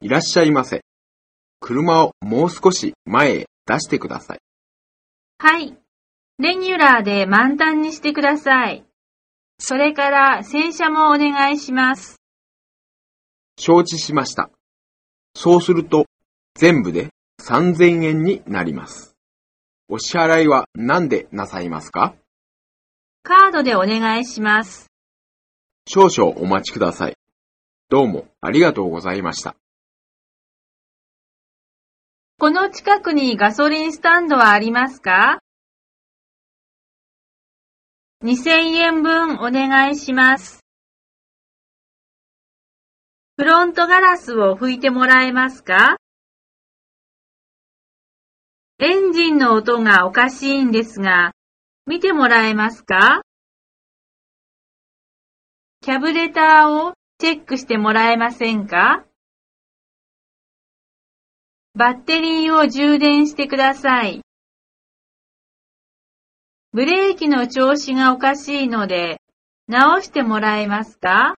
いらっしゃいませ。車をもう少し前へ出してください。はい。レギュラーで満タンにしてください。それから洗車もお願いします。承知しました。そうすると、全部で3000円になります。お支払いは何でなさいますか？カードでお願いします。少々お待ちください。どうもありがとうございました。この近くにガソリンスタンドはありますか ?2000 円分お願いします。フロントガラスを拭いてもらえますか？エンジンの音がおかしいんですが、見てもらえますか？キャブレターをチェックしてもらえませんか？バッテリーを充電してください。ブレーキの調子がおかしいので、直してもらえますか？